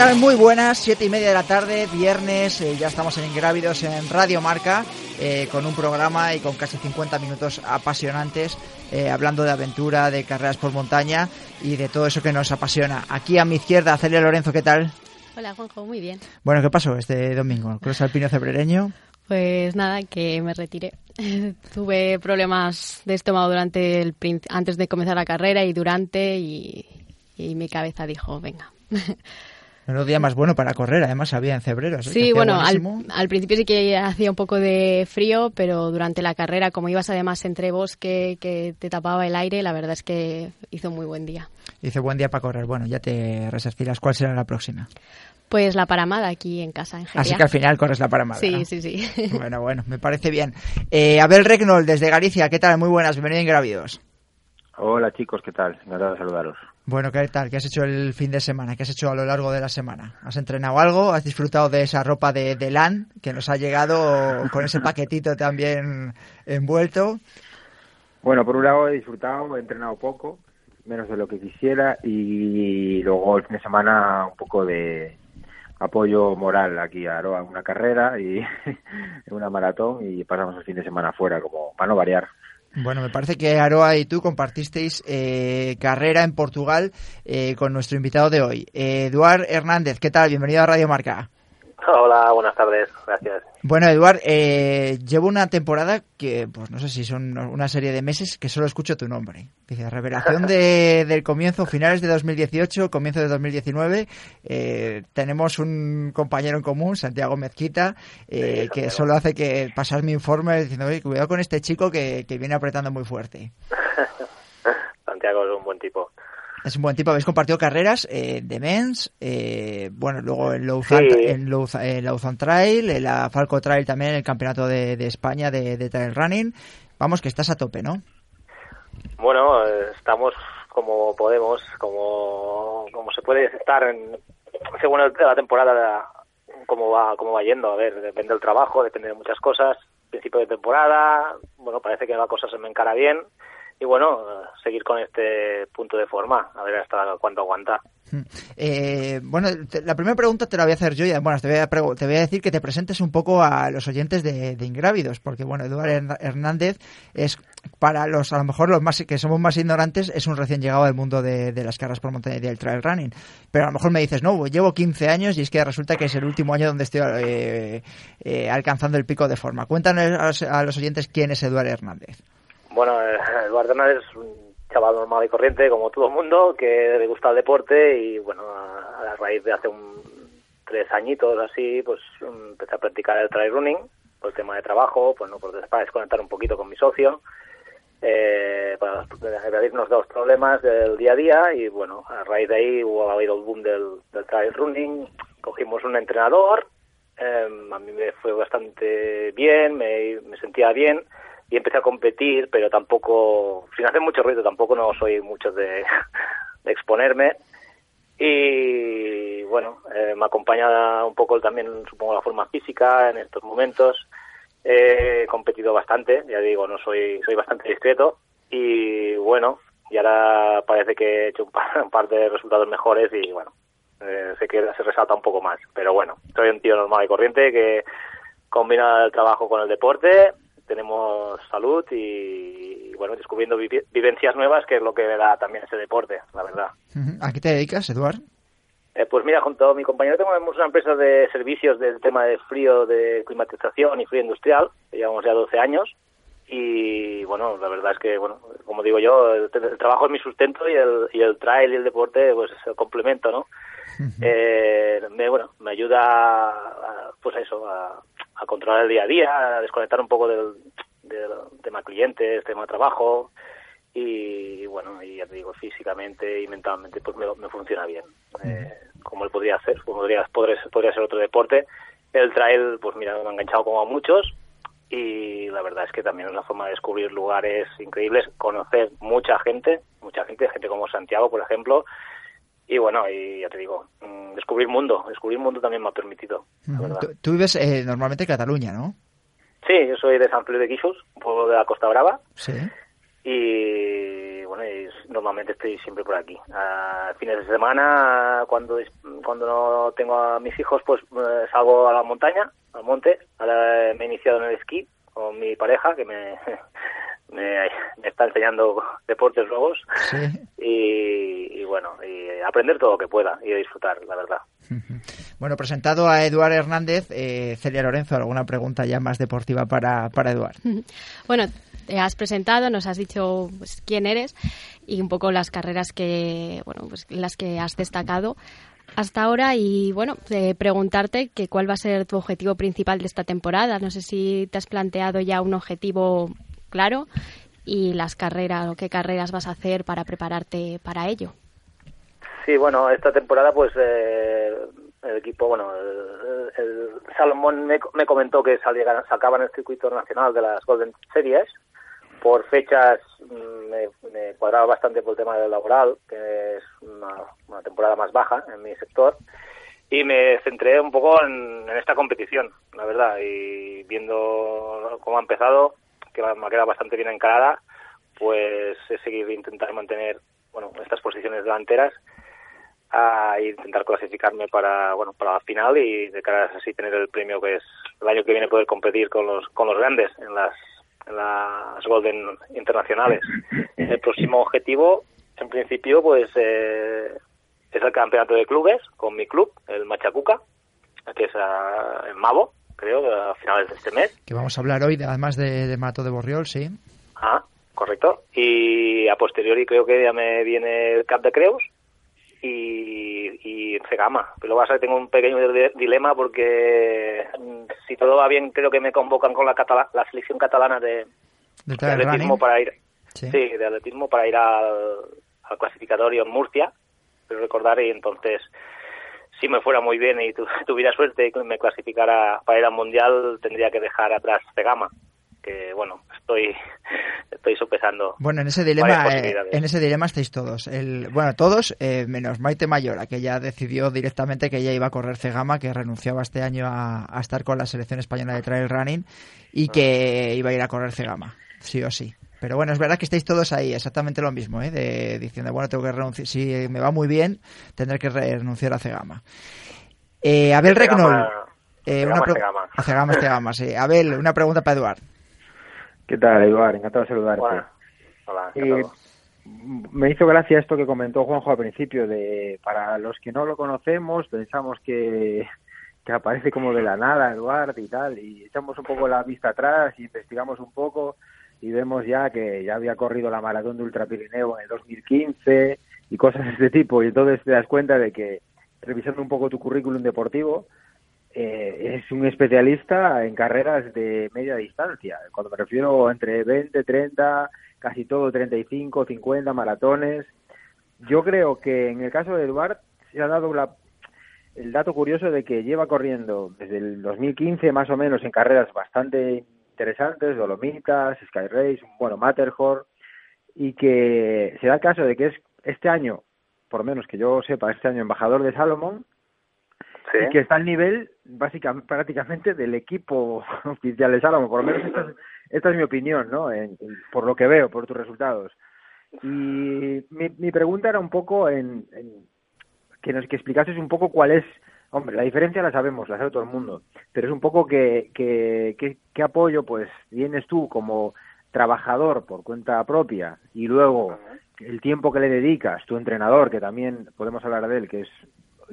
Tal? Muy buenas, siete y media de la tarde, viernes, eh, ya estamos en Ingrávidos en Radio Marca, eh, con un programa y con casi 50 minutos apasionantes, eh, hablando de aventura, de carreras por montaña y de todo eso que nos apasiona. Aquí a mi izquierda, Celia Lorenzo, ¿qué tal? Hola, Juanjo, muy bien. Bueno, ¿qué pasó este domingo? ¿Cruz alpino cebrereño? Pues nada, que me retiré. Tuve problemas de estómago durante el antes de comenzar la carrera y durante y, y mi cabeza dijo, venga. un día más bueno para correr, además había en febrero. Sí, bueno, al, principio sí que hacía un poco de frío, pero durante la carrera, como ibas además entre bosque que te tapaba el aire, la verdad es que hizo muy buen día. Hizo buen día para correr. Bueno, ya te resarcirás. ¿Cuál será la próxima? Pues la paramada aquí en casa, en Así que al final corres la paramada. Sí, sí, sí. Bueno, bueno, me parece bien. Eh, Abel Regnol, desde Galicia, ¿qué tal? Muy buenas, bienvenido en Gravidos. Hola chicos, ¿qué tal? Encantado de saludaros. Bueno, ¿qué tal? ¿Qué has hecho el fin de semana? ¿Qué has hecho a lo largo de la semana? ¿Has entrenado algo? ¿Has disfrutado de esa ropa de, de LAN que nos ha llegado con ese paquetito también envuelto? Bueno, por un lado he disfrutado, he entrenado poco, menos de lo que quisiera, y luego el fin de semana un poco de apoyo moral aquí a Aroa una carrera y una maratón y pasamos el fin de semana fuera, como para no variar. Bueno, me parece que Aroa y tú compartisteis eh, carrera en Portugal eh, con nuestro invitado de hoy, Eduard Hernández. ¿Qué tal? Bienvenido a Radio Marca. Hola, buenas tardes, gracias. Bueno, Eduard, eh, llevo una temporada que, pues no sé si son una serie de meses que solo escucho tu nombre. Dice, revelación de, del comienzo, finales de 2018, comienzo de 2019. Eh, tenemos un compañero en común, Santiago Mezquita, eh, que solo hace que pasar mi informe diciendo, oye, cuidado con este chico que, que viene apretando muy fuerte. Santiago es un buen tipo. Es un buen tipo. Habéis compartido carreras eh, de Mens, eh, bueno, luego en Lausanne, en, Trail, en la Falco Trail también, en el Campeonato de, España de, Trail Running. Vamos, que estás a tope, ¿no? Bueno, estamos como podemos, como, como se puede estar en, según la temporada, cómo va, cómo va yendo. A ver, depende del trabajo, depende de muchas cosas. Principio de temporada, bueno, parece que la cosa se me encara bien y bueno, seguir con este punto de forma, a ver hasta cuánto aguanta. Eh, bueno, la primera pregunta te la voy a hacer yo y bueno, te voy a, te voy a decir que te presentes un poco a los oyentes de, Ingrávidos, porque bueno, Eduardo Hernández es para los, a lo mejor los más que somos más ignorantes, es un recién llegado del mundo de, las carreras por montaña y del trail running. Pero a lo mejor me dices, no, llevo 15 años y es que resulta que es el último año donde estoy eh, eh, alcanzando el pico de forma. Cuéntanos a los oyentes quién es Eduardo Hernández. Bueno, eh, Eduardo Hernández es un chaval normal y corriente, como todo el mundo, que le gusta el deporte y, bueno, a, raíz de hace un tres añitos así, pues empecé a practicar el trail running por el tema de trabajo, pues no, para desconectar un poquito con mi socio, eh, para evadirnos dos problemas del día a día y, bueno, a raíz de ahí hubo habido el boom del, del trail running, cogimos un entrenador, eh, a mí me fue bastante bien, me sentía bien, y empecé a competir, pero tampoco, sin hacer mucho ruido, tampoco no soy mucho de, exponerme. Y bueno, eh, me acompaña un poco también, supongo, la forma física en estos momentos. He competido bastante, ya digo, no soy, soy bastante discreto. Y bueno, y ahora parece que he hecho un par, de resultados mejores y bueno, eh, sé que se resalta un poco más. Pero bueno, soy un tío normal y corriente que combina el trabajo con el deporte tenemos salud y, bueno, descubriendo vivencias nuevas, que es lo que da también ese deporte, la verdad. ¿A qué te dedicas, Eduard? Eh, pues mira, junto a mi compañero tenemos una empresa de servicios del tema de frío, de climatización y frío industrial, llevamos ya 12 años y bueno, la verdad es que, bueno, como digo yo, el, trabajo es mi sustento y el, y el trail y el deporte pues es el complemento, ¿no? eh, me, bueno, me ayuda a, pues a eso, a, a controlar el día a día, a desconectar un poco del, del tema clientes, tema trabajo. Y bueno, y ya te digo, físicamente y mentalmente pues me, funciona bien, eh, como él podría hacer, como podría, podría, podría ser otro deporte. El trail, pues mira, me ha enganchado como a muchos. Y la verdad es que también es una forma de descubrir lugares increíbles, conocer mucha gente, mucha gente, gente como Santiago, por ejemplo, y bueno, y ya te digo, mm, descubrir mundo, descubrir mundo también me ha permitido. Tú, vives eh, normalmente en Cataluña, ¿no? Sí, yo soy de San Feliu de Quixos, un pueblo de la Costa Brava. Sí. Y bueno, normalmente estoy siempre por aquí. A fines de semana, cuando cuando no tengo a mis hijos, pues eh, salgo a la montaña, al monte. Ahora me he iniciado en el esquí con mi pareja, que me, me, está enseñando deportes nuevos. Y, bueno, y aprender todo lo que pueda y disfrutar, la verdad. Bueno, presentado a Eduard Hernández, eh, Celia Lorenzo, ¿alguna pregunta ya más deportiva para, para Eduard? Bueno, te has presentado, nos has dicho pues, quién eres y un poco las carreras que, bueno, pues las que has destacado hasta ahora y bueno, preguntarte que cuál va a ser tu objetivo principal de esta temporada. No sé si te has planteado ya un objetivo claro y las carreras o qué carreras vas a hacer para prepararte para ello. Sí, bueno, esta temporada pues eh, el equipo, bueno, el, Salomón me, comentó que salía, sacaban el circuito nacional de las Golden Series. Por fechas mm, me, cuadraba bastante por el tema del laboral, que es una, temporada más baja en mi sector. Y me centré un poco en, esta competición, la verdad. Y viendo cómo ha empezado, que me ha quedado bastante bien encarada, pues he seguido intentar mantener bueno estas posiciones delanteras a intentar clasificarme para bueno para la final y de cara a así tener el premio que es el año que viene poder competir con los con los grandes en las en las Golden internacionales. El próximo objetivo en principio pues eh, es el campeonato de clubes con mi club el Machacuca que es en Mavo creo a finales de este mes. Que vamos a hablar hoy además de, de Mato de Borriol sí. Ah correcto. Y a posteriori creo que ya me viene el Cap de Creus y, y Cegama. Pero lo que pasa es que tengo un pequeño dilema porque mm, si todo va bien creo que me convocan con la, la selección catalana de, atletismo para ir sí. de atletismo para ir al, al clasificatorio en Murcia, pero recordar y entonces si me fuera muy bien y tuviera suerte y me clasificara para ir al mundial tendría que dejar atrás Cegama que bueno estoy estoy sopesando bueno en ese dilema eh, en ese dilema estáis todos. El bueno todos eh, menos Maite Mayora que ya decidió directamente que ella iba a correr Cegama que renunciaba este año a, estar con la selección española de trail running y que iba a ir a correr Cegama sí o sí pero bueno, es verdad que estáis todos ahí, exactamente lo mismo, ¿eh? de, diciendo, bueno, tengo que renunciar, si me va muy bien, tendré que renunciar a Cegama. Eh, Abel Regnol. Eh, una Cegama, Cegama, sí. Abel, una pregunta para Eduard. ¿Qué tal, Eduard? Encantado de saludarte. Hola, eh, me hizo gracia esto que comentó Juanjo al principio, de para los que no lo conocemos, pensamos que, que aparece como de la nada Eduard y tal, y echamos un poco la vista atrás y investigamos un poco y vemos ya que ya había corrido la maratón de Ultra Pirineo en el 2015 y cosas de este tipo, y entonces te das cuenta de que, revisando un poco tu currículum deportivo, eh, es un especialista en carreras de media distancia. Cuando me refiero entre 20, 30, casi todo 35, 50 maratones. Yo creo que en el caso de Eduard se ha dado el dato curioso de que lleva corriendo desde el 2015 más o menos en carreras bastante interesantes, Dolomitas, Sky Race, bueno, Matterhorn, y que se da el caso de que es este año, por lo menos que yo sepa, este año embajador de Salomón, y que está al nivel básicamente prácticamente del equipo oficial de Salomón, por lo menos esta es, esta es mi opinión, ¿no? por lo que veo, por tus resultados. Y mi, mi pregunta era un poco en, que nos que explicases un poco cuál es, hombre, la diferencia la sabemos, la sabe todo el mundo, pero es un poco que, que, que, apoyo pues tienes tú como trabajador por cuenta propia y luego el tiempo que le dedicas, tu entrenador, que también podemos hablar de él, que es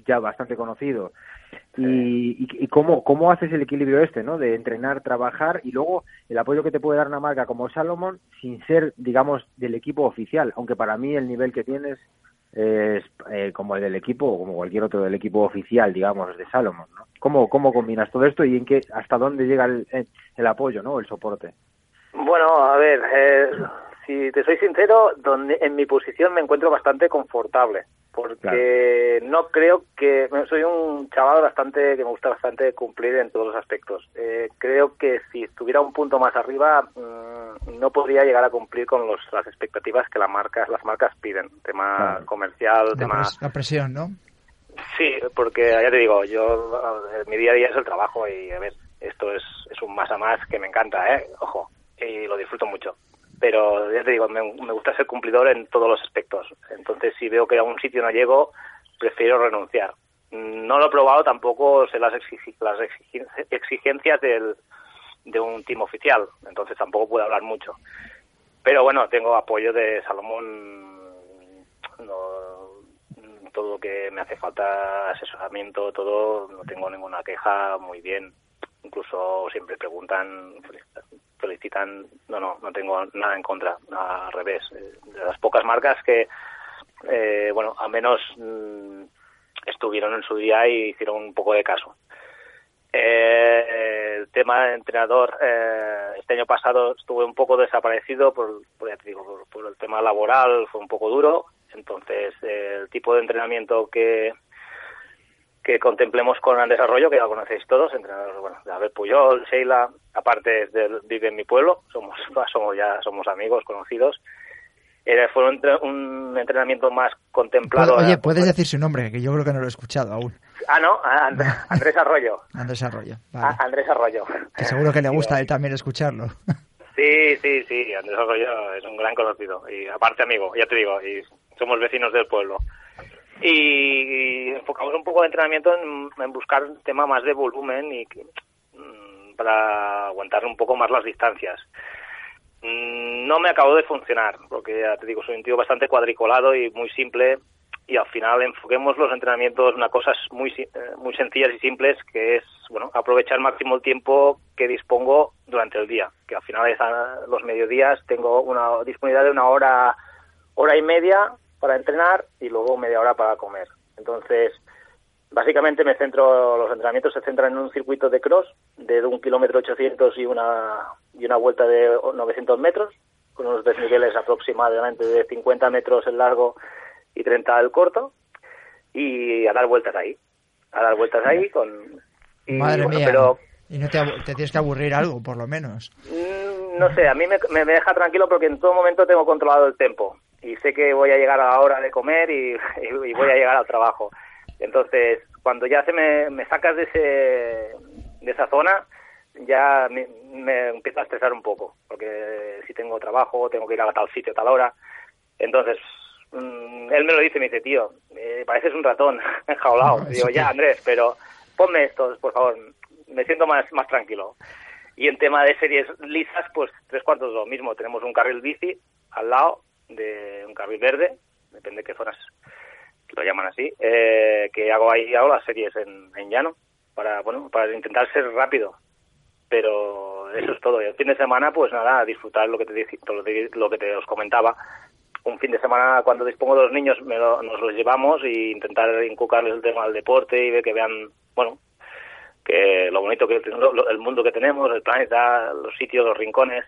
ya bastante conocido. Y, y, cómo, cómo haces el equilibrio este, ¿no? De entrenar, trabajar y luego el apoyo que te puede dar una marca como Salomon sin ser, digamos, del equipo oficial. Aunque para mí el nivel que tienes eh, como el del equipo o como cualquier otro del equipo oficial, digamos, de Salomon, ¿no? ¿Cómo, cómo combinas todo esto y en qué, hasta dónde llega el, el apoyo, ¿no? El soporte. Bueno, a ver, eh, si te soy sincero, donde en mi posición me encuentro bastante confortable, porque no creo que soy un chaval bastante que me gusta bastante cumplir en todos los aspectos. Eh, creo que si estuviera un punto más arriba mm, no podría llegar a cumplir con los, las expectativas que las marcas las marcas piden, tema comercial, La, tema pres- la presión, ¿no? Sí, porque ya te digo, yo eh, mi día a día es el trabajo y a ver, esto es, es un más a más que me encanta, ¿eh? Ojo, y lo disfruto mucho. Pero ya te digo, me, me gusta ser cumplidor en todos los aspectos. Entonces, si veo que a un sitio no llego, prefiero renunciar. No lo he probado, tampoco sé las, exigi- las exigencias del, de un team oficial, entonces tampoco puedo hablar mucho. Pero bueno, tengo apoyo de Salomón, no, todo lo que me hace falta, asesoramiento, todo, no tengo ninguna queja, muy bien. Incluso siempre preguntan, felicitan, no, no, no tengo nada en contra, al revés. Eh, De las pocas marcas que, eh, bueno, al menos mm, estuvieron en su día y hicieron un poco de caso. Eh, el tema de entrenador, eh, este año pasado estuve un poco desaparecido por, ya te digo, por, por el tema laboral, fue un poco duro. Entonces, eh, el tipo de entrenamiento que, que contemplemos con el desarrollo, que ya lo conocéis todos, entrenadores, bueno, David Puyol, Sheila, aparte del- vive en mi pueblo, somos, somos ya somos amigos, conocidos. Era, fue un, un entrenamiento más contemplado. Oye, a- puedes decir su nombre, que yo creo que no lo he escuchado aún. Ah, no, And- Andrés Arroyo. Andrés Arroyo. Andrés Arroyo. Que seguro que le gusta a él también escucharlo. Sí, sí, sí, Andrés Arroyo es un gran conocido y aparte amigo, ya te digo, y somos vecinos del pueblo. Y, enfocamos un poco de entrenamiento en, buscar un tema más de volumen y mm, para aguantar un poco más las distancias. Mm, No me acabó de funcionar, porque ya te digo, soy un tío bastante cuadriculado y muy simple y al final enfoquemos los entrenamientos en cosas muy eh, muy sencillas y simples que es bueno aprovechar máximo el tiempo que dispongo durante el día que al final es a los mediodías tengo una disponibilidad de una hora hora y media para entrenar y luego media hora para comer entonces básicamente me centro los entrenamientos se centran en un circuito de cross de un kilómetro 800 y una y una vuelta de 900 metros con unos desniveles aproximadamente de 50 metros el largo y 30 el corto y a dar vueltas ahí a dar vueltas ahí con y, Madre bueno, mía. pero Y no te, tienes que aburrir algo, por lo menos. mm, no sé a mí me, me deja tranquilo porque en todo momento tengo controlado el tiempo y sé que voy a llegar a la hora de comer y, y voy a llegar al trabajo. Entonces cuando ya se me, me sacas de ese de esa zona ya me, me empiezo a estresar un poco porque si tengo trabajo tengo que ir a tal sitio a tal hora. Entonces mm, él me lo dice me dice tío eh, pareces un ratón enjaulado No, digo ya Andrés pero ponme estos por favor me siento más más tranquilo y en tema de series lisas pues tres cuartos lo mismo. Tenemos un carril bici al lado de un carril verde depende de qué zonas lo llaman así eh, que hago ahí hago las series en, en llano para bueno para intentar ser rápido. Pero eso es todo. Y el fin de semana pues nada disfrutar lo que te lo que- te os comentaba. Un fin de semana cuando dispongo de los niños me lo- nos los llevamos y intentar inculcarles el tema del deporte y ver que vean bueno que lo bonito que lo- el mundo que tenemos el planeta los sitios los rincones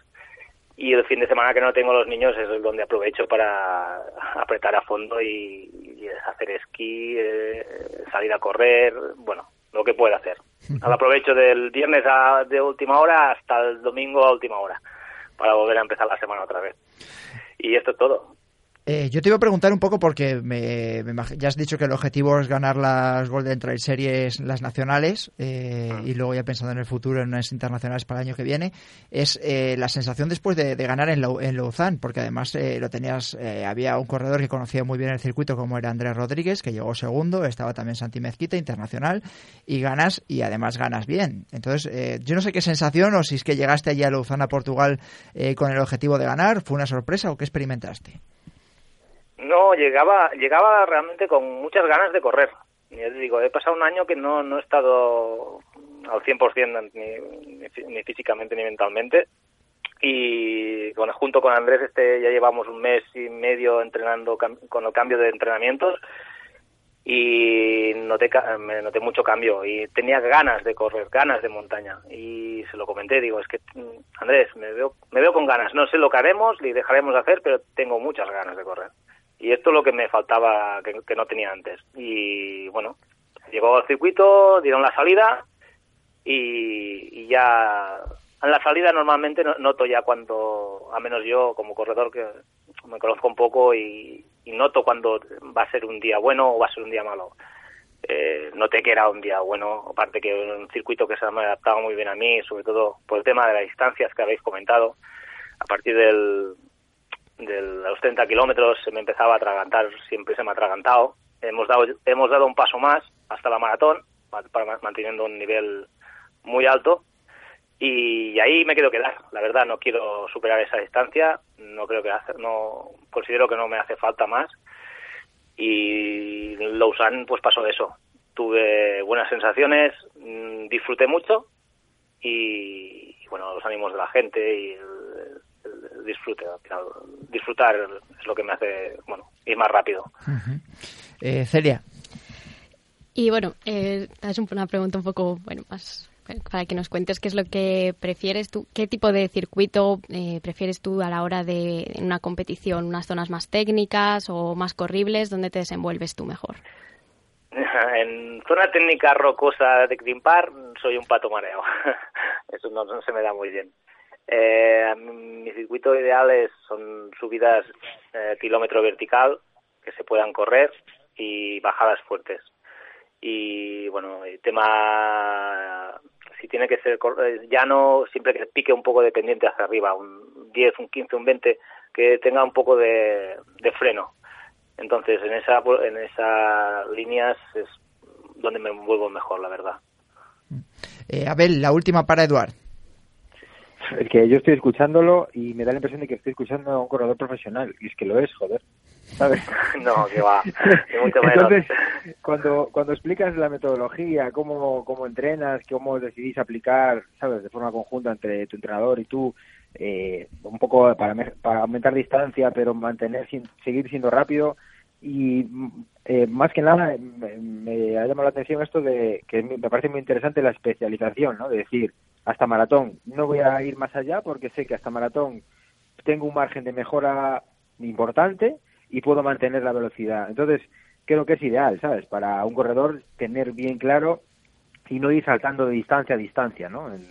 y el fin de semana que no tengo los niños es donde aprovecho para apretar a fondo y, y hacer esquí, eh, salir a correr, bueno, lo que pueda hacer. Al aprovecho del viernes a, de última hora hasta el domingo a última hora para volver a empezar la semana otra vez. Y esto es todo. Eh, yo te iba a preguntar un poco porque me, ya has dicho que el objetivo es ganar las Golden Trail Series, las nacionales, eh, y luego ya pensando en el futuro, en unas internacionales para el año que viene, es eh, la sensación después de, de ganar en, Lausanne, porque además eh, lo tenías, eh, había un corredor que conocía muy bien el circuito como era Andrés Rodríguez, que llegó segundo, estaba también Santi Mezquita, internacional, y ganas, y además ganas bien. Entonces, eh, yo no sé qué sensación, o si es que llegaste allí a Lausanne, a Portugal, eh, con el objetivo de ganar, ¿fue una sorpresa o qué experimentaste? No, llegaba, llegaba realmente con muchas ganas de correr. Te digo, he pasado un año que no, no he estado al 100% ni, ni, fí- ni físicamente ni mentalmente. Y junto con Andrés este ya llevamos un mes y medio entrenando con el cambio de entrenamientos. y noté, me noté mucho cambio y tenía ganas de correr, ganas de montaña y se lo comenté, digo, es que mm, Andrés, me veo, me veo con ganas, no sé lo que haremos ni dejaremos de hacer, pero tengo muchas ganas de correr. Y esto es lo que me faltaba, que, no tenía antes. Y bueno, llegó al circuito, dieron la salida y, ya en la salida normalmente noto ya cuando, a menos yo como corredor que me conozco un poco y, noto cuando va a ser un día bueno o va a ser un día malo. Eh, noté que era un día bueno, aparte que un circuito que se me adaptaba muy bien a mí, sobre todo por el tema de las distancias que habéis comentado. A partir del, de los 30 kilómetros se me empezaba a atragantar, siempre se me ha atragantado. Hemos dado, hemos dado un paso más hasta la maratón, manteniendo un nivel muy alto, y, ahí me quiero quedar. La verdad, no quiero superar esa distancia, no creo que hace, no considero que no me hace falta más. Y Lausanne, pues pasó eso. Tuve buenas sensaciones, mm, disfruté mucho y, bueno, los ánimos de la gente y disfrute. disfrutar es lo que me hace, bueno, ir más rápido. Eh, Celia. Y bueno, eh, es una pregunta un poco, bueno, más para que nos cuentes qué es lo que prefieres tú, qué tipo de circuito eh, prefieres tú a la hora de una competición, unas zonas más técnicas o más corribles, ¿dónde te desenvuelves tú mejor? En zona técnica rocosa de Grimpar soy un pato mareo, eso no, no se me da muy bien. Eh, mi circuito ideal es, son subidas eh, kilómetro vertical que se puedan correr y bajadas fuertes. Y bueno, el tema, si tiene que ser eh, llano, siempre que pique un poco de pendiente hacia arriba, un 10, un 15, un 20, que tenga un poco de, de freno. Entonces, en esa en esas líneas es donde me envuelvo mejor, la verdad. Eh, Abel, la última para Eduard. Es que yo estoy escuchándolo y me da la impresión de que estoy escuchando a un corredor profesional. Y es que lo es, joder. ¿Sabes? no, que va. Entonces, cuando, cuando explicas la metodología, cómo, cómo entrenas, cómo decidís aplicar, ¿sabes? De forma conjunta entre tu entrenador y tú, eh, un poco para, para aumentar distancia, pero mantener, seguir siendo rápido. Y eh, más que nada me, me, ha llamado la atención esto de que me parece muy interesante la especialización, ¿no? De decir, hasta maratón. No voy a ir más allá porque sé que hasta maratón tengo un margen de mejora importante y puedo mantener la velocidad. Entonces, creo que es ideal, ¿sabes? Para un corredor tener bien claro y no ir saltando de distancia a distancia, ¿no? Eh,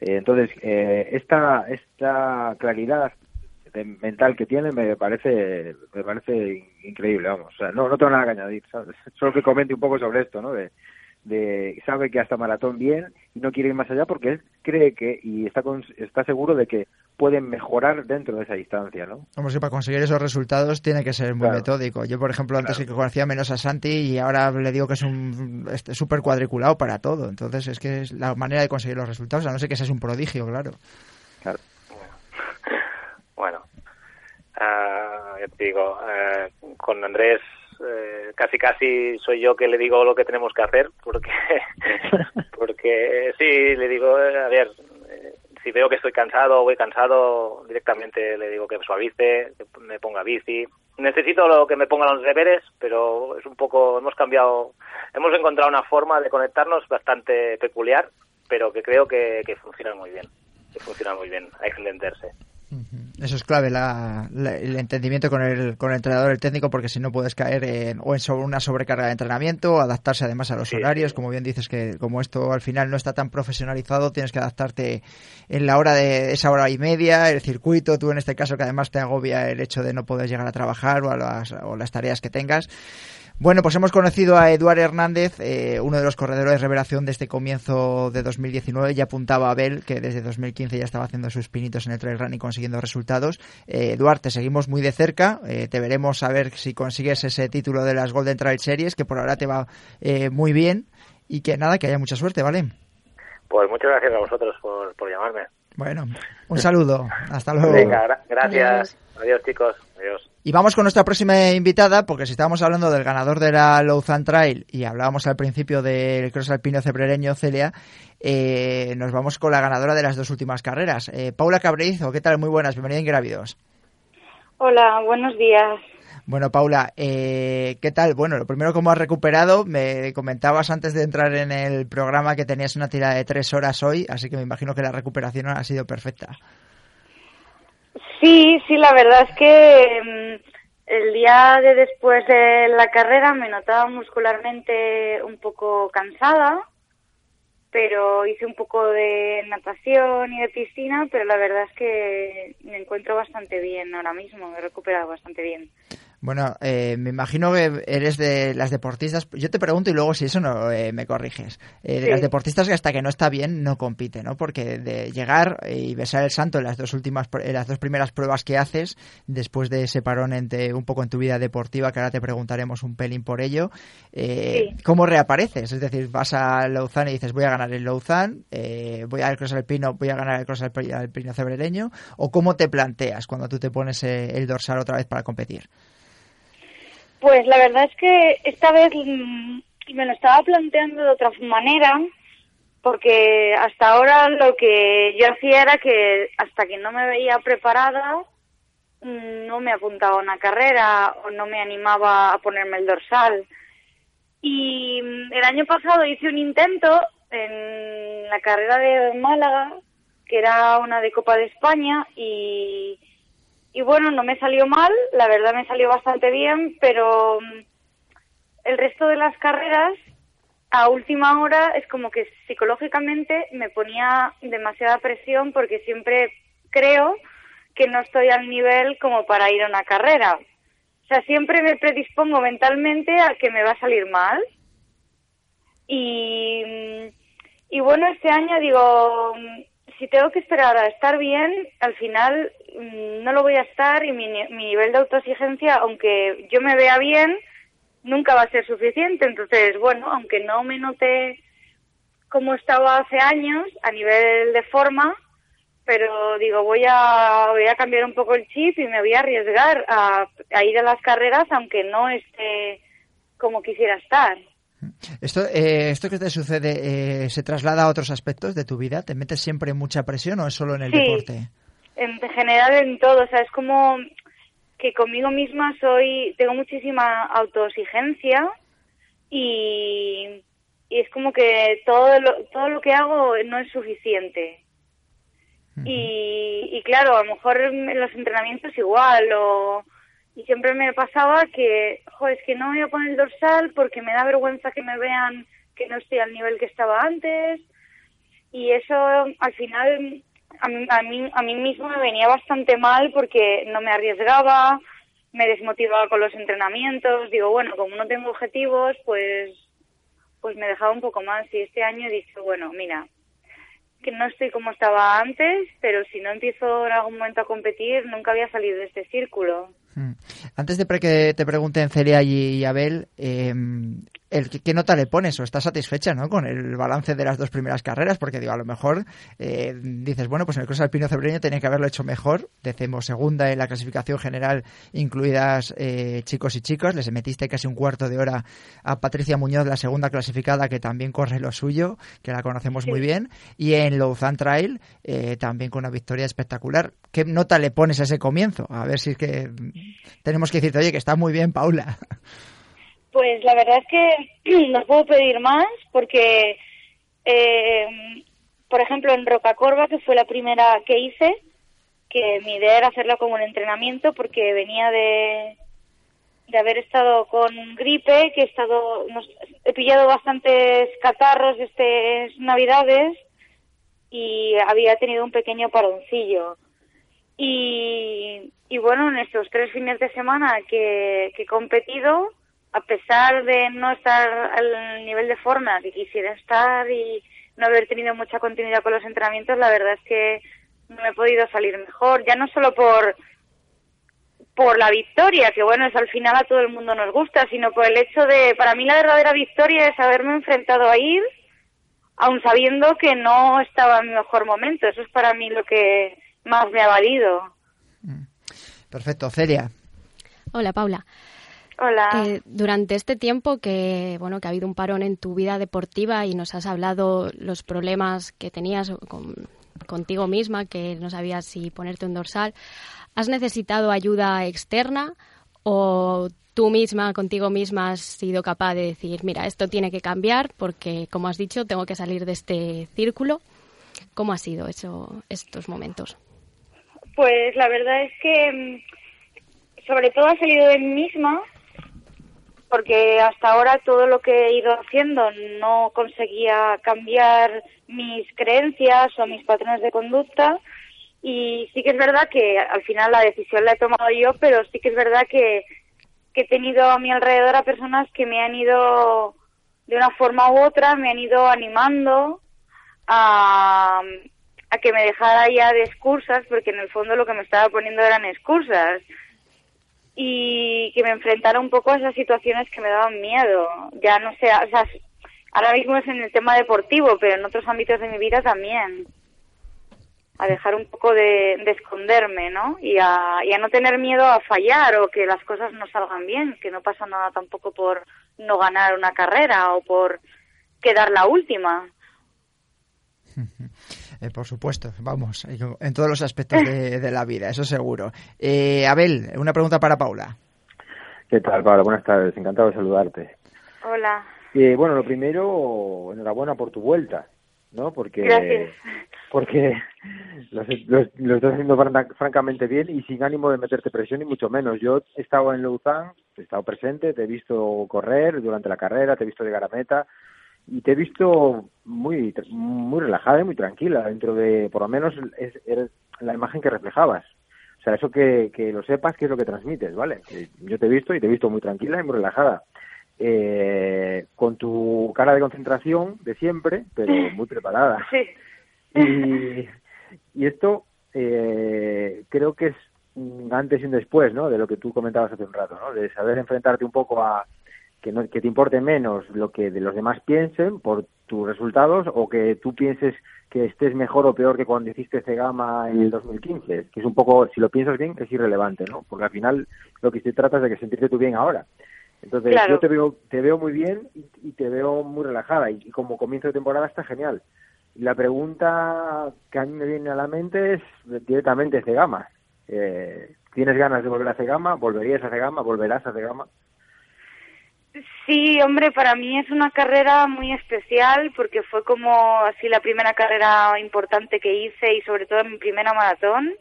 entonces, eh, esta, esta claridad mental que tiene me parece me parece increíble, vamos. O sea, no, no tengo nada que añadir, ¿sabes? Solo que comente un poco sobre esto, ¿no? De, de sabe que hasta maratón bien y no quiere ir más allá porque él cree que y está está seguro de que pueden mejorar dentro de esa distancia, ¿no? Como si para conseguir esos resultados tiene que ser muy metódico. Yo, por ejemplo, antes que conocía menos a Santi y ahora le digo que es un este, súper cuadriculado para todo. Entonces es que es la manera de conseguir los resultados, a no ser que seas un prodigio, claro. Claro. Uh, te digo, eh, con Andrés eh, casi casi soy yo que le digo lo que tenemos que hacer porque porque sí le digo eh, a ver si veo que estoy cansado o voy cansado directamente le digo que suavice que me ponga bici. Necesito lo que me ponga los deberes pero es un poco hemos cambiado hemos encontrado una forma de conectarnos bastante peculiar pero que creo que, que funciona muy bien que funciona muy bien hay que entenderse eso es clave, el entendimiento con el, con el entrenador, el técnico, porque si no puedes caer en, o en sobre una sobrecarga de entrenamiento, adaptarse además a los horarios, como bien dices que como esto al final no está tan profesionalizado, tienes que adaptarte en la hora de esa hora y media, el circuito, tú en este caso que además te agobia el hecho de no poder llegar a trabajar o, a las, o las tareas que tengas. Bueno, pues hemos conocido a Eduard Hernández, eh, uno de los corredores de revelación de este comienzo de 2019. Ya apuntaba a Abel que desde 2015 ya estaba haciendo sus pinitos en el trail running consiguiendo resultados. Eh, Eduard, te seguimos muy de cerca. Eh, te veremos a ver si consigues ese título de las Golden Trail Series, que por ahora te va eh, muy bien. Y que nada, que haya mucha suerte, ¿vale? Pues muchas gracias a vosotros por, por llamarme. Bueno, un saludo. Hasta luego. Venga, gracias. Adiós, chicos. Adiós. Y vamos con nuestra próxima invitada, porque si estábamos hablando del ganador de la Lausanne Trail y hablábamos al principio del cross alpino cebrereño Celia, eh, nos vamos con la ganadora de las dos últimas carreras. Eh, Paula Cabrizo, ¿qué tal? Muy buenas, bienvenida en Grávidos. Hola, buenos días. Bueno, Paula, eh, ¿qué tal? Bueno, lo primero, ¿cómo has recuperado? Me comentabas antes de entrar en el programa que tenías una tirada de tres horas hoy, así que me imagino que la recuperación ha sido perfecta. Sí, sí, la verdad es que mm, el día de después de la carrera me notaba muscularmente un poco cansada, pero hice un poco de natación y de piscina, pero la verdad es que me encuentro bastante bien ahora mismo, me he recuperado bastante bien. Bueno, eh, me imagino que eres de las deportistas. Yo te pregunto y luego si eso no eh, me corriges. Eh, de las deportistas que hasta que no está bien no compite, ¿no? Porque de llegar y besar el santo en las dos últimas, en las dos primeras pruebas que haces después de ese parón entre un poco en tu vida deportiva, que ahora te preguntaremos un pelín por ello. ¿Cómo reapareces? Es decir, vas a Lausanne y dices voy a ganar el Lausanne, voy al Cross Alpino, voy a ganar el Cross Alpino Cebrereño, o cómo te planteas cuando tú te pones el dorsal otra vez para competir. Pues la verdad es que esta vez mm, me lo estaba planteando de otra manera, porque hasta ahora lo que yo hacía era que hasta que no me veía preparada, mm, no me apuntaba a una carrera o no me animaba a ponerme el dorsal. Y mm, el año pasado hice un intento en la carrera de Málaga, que era una de Copa de España, y y bueno, no me salió mal, la verdad me salió bastante bien, pero mm, el resto de las carreras a última hora es como que psicológicamente me ponía demasiada presión porque siempre creo que no estoy al nivel como para ir a una carrera. O sea, siempre me predispongo mentalmente a que me va a salir mal. Y, mm, y bueno, este año digo, mm, si tengo que esperar a estar bien, al final mm, no lo voy a estar y mi, nivel de autoexigencia, aunque yo me vea bien, nunca va a ser suficiente. Entonces, bueno, aunque no me note como estaba hace años a nivel de forma, pero digo, voy a, voy a cambiar un poco el chip y me voy a arriesgar a ir a las carreras aunque no esté como quisiera estar. Esto, eh, ¿Esto que te sucede eh, se traslada a otros aspectos de tu vida? ¿Te metes siempre mucha presión o es solo en el deporte? En general en todo, o sea, es como que conmigo misma soy, tengo muchísima autoexigencia y, y es como que todo lo, todo lo que hago no es suficiente. y, y claro, a lo mejor en los entrenamientos igual o y siempre me pasaba que, joder, es que no voy a poner el dorsal porque me da vergüenza que me vean que no estoy al nivel que estaba antes y eso al final a mí, a mí, a mí mismo me venía bastante mal porque no me arriesgaba, me desmotivaba con los entrenamientos, digo, bueno, como no tengo objetivos, pues pues me dejaba un poco más y este año he dicho, bueno, mira, que no estoy como estaba antes, pero si no empiezo en algún momento a competir, nunca voy a salir de este círculo. Hmm. Antes de que te pregunten Celia y Abel, eh, el, ¿qué nota le pones? ¿O estás satisfecha ¿no? con el balance de las dos primeras carreras? Porque digo, a lo mejor eh, dices, bueno, pues en el Cross Alpino Cebreño tenía que haberlo hecho mejor. Decimos segunda en la clasificación general, incluidas eh, chicos y chicas. Les metiste casi un cuarto de hora a Patricia Muñoz, la segunda clasificada, que también corre lo suyo, que la conocemos muy bien. Y en Lausanne Trail, eh, también con una victoria espectacular. ¿Qué nota le pones a ese comienzo? A ver si es que tenemos que decirte, oye, que está muy bien, Paula. Pues la verdad es que no puedo pedir más porque, eh, por ejemplo, en Rocacorva, que fue la primera que hice, que mi idea era hacerla como un entrenamiento porque venía de, de haber estado con gripe, que he estado, he pillado bastantes catarros estas navidades y había tenido un pequeño paroncillo. Y, y bueno, en estos tres fines de semana que, que he competido, a pesar de no estar al nivel de forma que quisiera estar y no haber tenido mucha continuidad con los entrenamientos, la verdad es que no he podido salir mejor, ya no solo por por la victoria, que bueno, es al final a todo el mundo nos gusta, sino por el hecho de, para mí la verdadera victoria es haberme enfrentado a ir, aun sabiendo que no estaba en mi mejor momento. Eso es para mí lo que más me ha valido. Mm. Perfecto, Celia. Hola, Paula. Hola. Eh, durante este tiempo que bueno que ha habido un parón en tu vida deportiva y nos has hablado los problemas que tenías contigo misma, que no sabías si ponerte un dorsal, ¿has necesitado ayuda externa o tú misma, contigo misma, has sido capaz de decir, mira, esto tiene que cambiar porque, como has dicho, tengo que salir de este círculo? ¿Cómo ha sido eso, estos momentos? Pues la verdad es que mm, sobre todo ha salido de mí misma porque hasta ahora todo lo que he ido haciendo no conseguía cambiar mis creencias o mis patrones de conducta. Y sí que es verdad que al final la decisión la he tomado yo, pero sí que es verdad que he tenido a mi alrededor a personas que me han ido de una forma u otra, me han ido animando a, a que me dejara ya de excusas, porque en el fondo lo que me estaba poniendo eran excusas, y que me enfrentara un poco a esas situaciones que me daban miedo. Ya no sé, ahora mismo es en el tema deportivo, pero en otros ámbitos de mi vida también a dejar un poco de, esconderme, ¿no? Y a, y a no tener miedo a fallar o que las cosas no salgan bien, que no pasa nada tampoco por no ganar una carrera o por quedar la última. Eh, por supuesto, vamos, en todos los aspectos de, la vida, eso seguro. Eh, Abel, una pregunta para Paula. ¿Qué tal, Paula? Buenas tardes, encantado de saludarte. Hola. Eh, bueno, lo primero, enhorabuena por tu vuelta, ¿no? Porque Gracias porque lo, estás haciendo francamente bien y sin ánimo de meterte presión y mucho menos. Yo he estado en Lausanne, he estado presente, te he visto correr durante la carrera, te he visto llegar a meta y te he visto muy muy relajada y muy tranquila dentro de, por lo menos, es, la imagen que reflejabas. O sea, eso que, que lo sepas que es lo que transmites, ¿vale? Yo te he visto y te he visto muy tranquila y muy relajada. Eh, con tu cara de concentración de siempre, pero muy preparada. Sí. Y, y esto eh, creo que es un antes y un después, ¿no? De lo que tú comentabas hace un rato, ¿no? De saber enfrentarte un poco a que, no, que te importe menos lo que de los demás piensen por tus resultados o que tú pienses que estés mejor o peor que cuando hiciste Cegama en el 2015, que es un poco, si lo piensas bien, es irrelevante, ¿no? Porque al final lo que se trata es de que sentirte tú bien ahora. Entonces yo te veo, te veo muy bien y, te veo muy relajada y, y, como comienzo de temporada está genial. La pregunta que a mí me viene a la mente es directamente Cegama. Eh, ¿Tienes ganas de volver a Cegama? ¿Volverías a Cegama? ¿Volverás a Cegama? Sí, hombre, para mí es una carrera muy especial porque fue como así la primera carrera importante que hice y sobre todo mi primera maratón.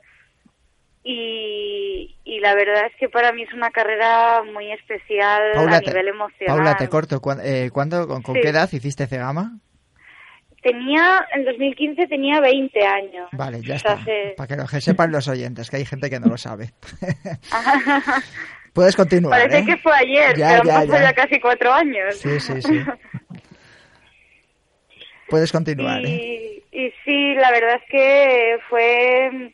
Y, y la verdad es que para mí es una carrera muy especial a nivel emocional. Paula, te corto. Eh, ¿Cuándo, con, qué edad hiciste Cegama? Tenía, en 2015 tenía 20 años. Vale, ya está. Para que lo sepan los oyentes, que hay gente que no lo sabe. Puedes continuar. Parece ¿eh? que fue ayer, pero ya, han pasado ya. casi cuatro años. Sí, sí, sí. Puedes continuar. Y, ¿eh? y sí, la verdad es que fue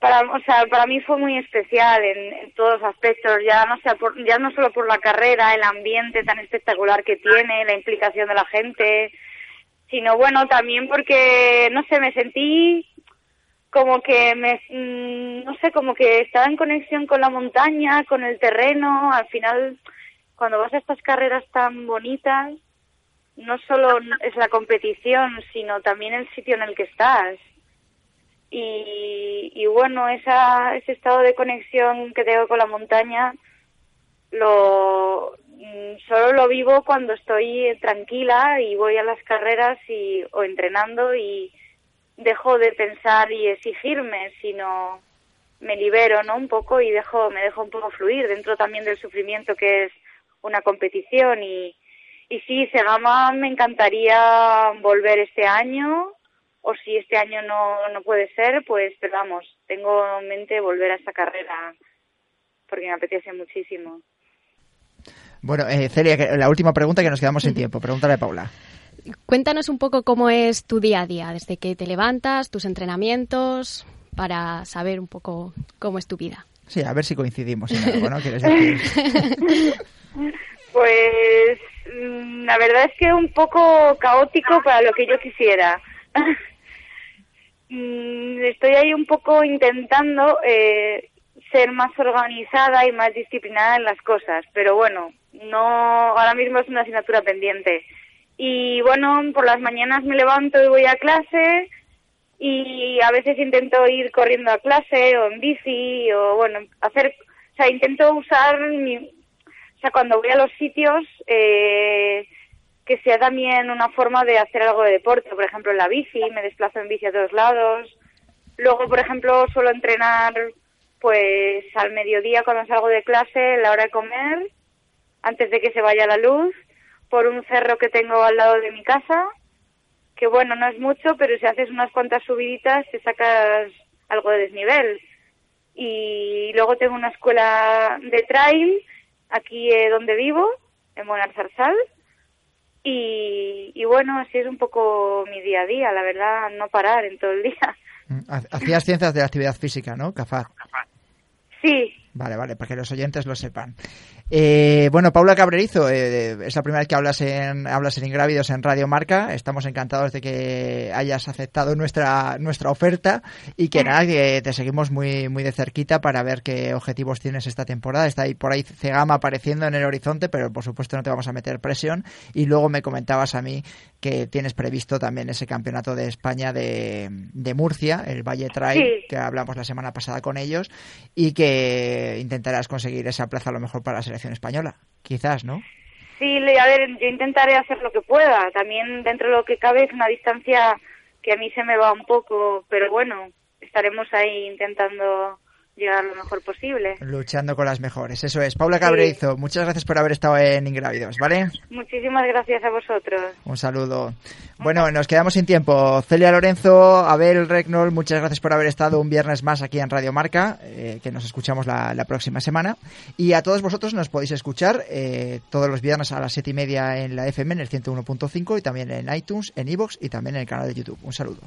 para o sea para mí fue muy especial en, en todos los aspectos ya no sea por, ya no solo por la carrera el ambiente tan espectacular que tiene la implicación de la gente sino bueno, también porque, no sé, me sentí como que me, mm, no sé, como que estaba en conexión con la montaña, con el terreno, al final, cuando vas a estas carreras tan bonitas, no solo es la competición, sino también el sitio en el que estás. Y, y bueno, esa, ese estado de conexión que tengo con la montaña lo, Mm, solo lo vivo cuando estoy tranquila y voy a las carreras y, o entrenando y dejo de pensar y exigirme, sino me libero, ¿no? Un poco y dejo, me dejo un poco fluir dentro también del sufrimiento que es una competición y, y sí, Segama me encantaría volver este año o si este año no, no puede ser, pues, pero vamos, tengo en mente volver a esta carrera porque me apetece muchísimo. Bueno, eh, Celia, la última pregunta que nos quedamos sin tiempo. Pregúntale a Paula. Cuéntanos un poco cómo es tu día a día, desde que te levantas, tus entrenamientos, para saber un poco cómo es tu vida. Sí, a ver si coincidimos en algo, ¿no? ¿Quieres decir? Pues mm, la verdad es que un poco caótico para lo que yo quisiera. Mm, estoy ahí un poco intentando eh, ser más organizada y más disciplinada en las cosas, pero bueno, no, ahora mismo es una asignatura pendiente. Y bueno, por las mañanas me levanto y voy a clase y a veces intento ir corriendo a clase o en bici o bueno, hacer, o sea, intento usar mi, o sea, cuando voy a los sitios, eh, que sea también una forma de hacer algo de deporte, por ejemplo, en la bici, me desplazo en bici a todos lados. Luego, por ejemplo, suelo entrenar pues al mediodía cuando salgo de clase, la hora de comer, antes de que se vaya la luz, por un cerro que tengo al lado de mi casa, que bueno, no es mucho, pero si haces unas cuantas subiditas te sacas algo de desnivel. Y luego tengo una escuela de trail aquí eh, donde vivo, en Zarzal. Y, y bueno, así es un poco mi día a día, la verdad, no parar en todo el día. Mm, hacías ciencias de la actividad física, ¿no, Cafat? Sí. Vale, vale, para que los oyentes lo sepan. Eh, bueno, Paula Cabrerizo, eh, es la primera vez que hablas en, hablas en Ingrávidos en Radio Marca. Estamos encantados de que hayas aceptado nuestra, nuestra oferta y que nada, que te seguimos muy, muy de cerquita para ver qué objetivos tienes esta temporada. Está ahí por ahí Cegama apareciendo en el horizonte, pero por supuesto no te vamos a meter presión. Y luego me comentabas a mí que tienes previsto también ese campeonato de España de, de Murcia, el Valle Trail, que hablamos la semana pasada con ellos, y que intentarás conseguir esa plaza a lo mejor para la selección española, quizás, ¿no? Sí, a ver, yo intentaré hacer lo que pueda. También dentro de lo que cabe es una distancia que a mí se me va un poco, pero bueno, estaremos ahí intentando llegar lo mejor posible. Luchando con las mejores, eso es. Paula Cabrerizo, muchas gracias por haber estado en Ingrávidos, ¿vale? Muchísimas gracias a vosotros. Un saludo. Bueno, nos quedamos sin tiempo. Celia Lorenzo, Abel Regnol, muchas gracias por haber estado un viernes más aquí en Radio Marca, eh, que nos escuchamos la, próxima semana. Y a todos vosotros nos podéis escuchar eh, todos los viernes a las siete y media en la FM, en el 101.5 y también en iTunes, en iVoox y también en el canal de YouTube. Un saludo.